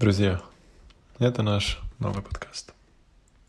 Друзья, это наш новый подкаст.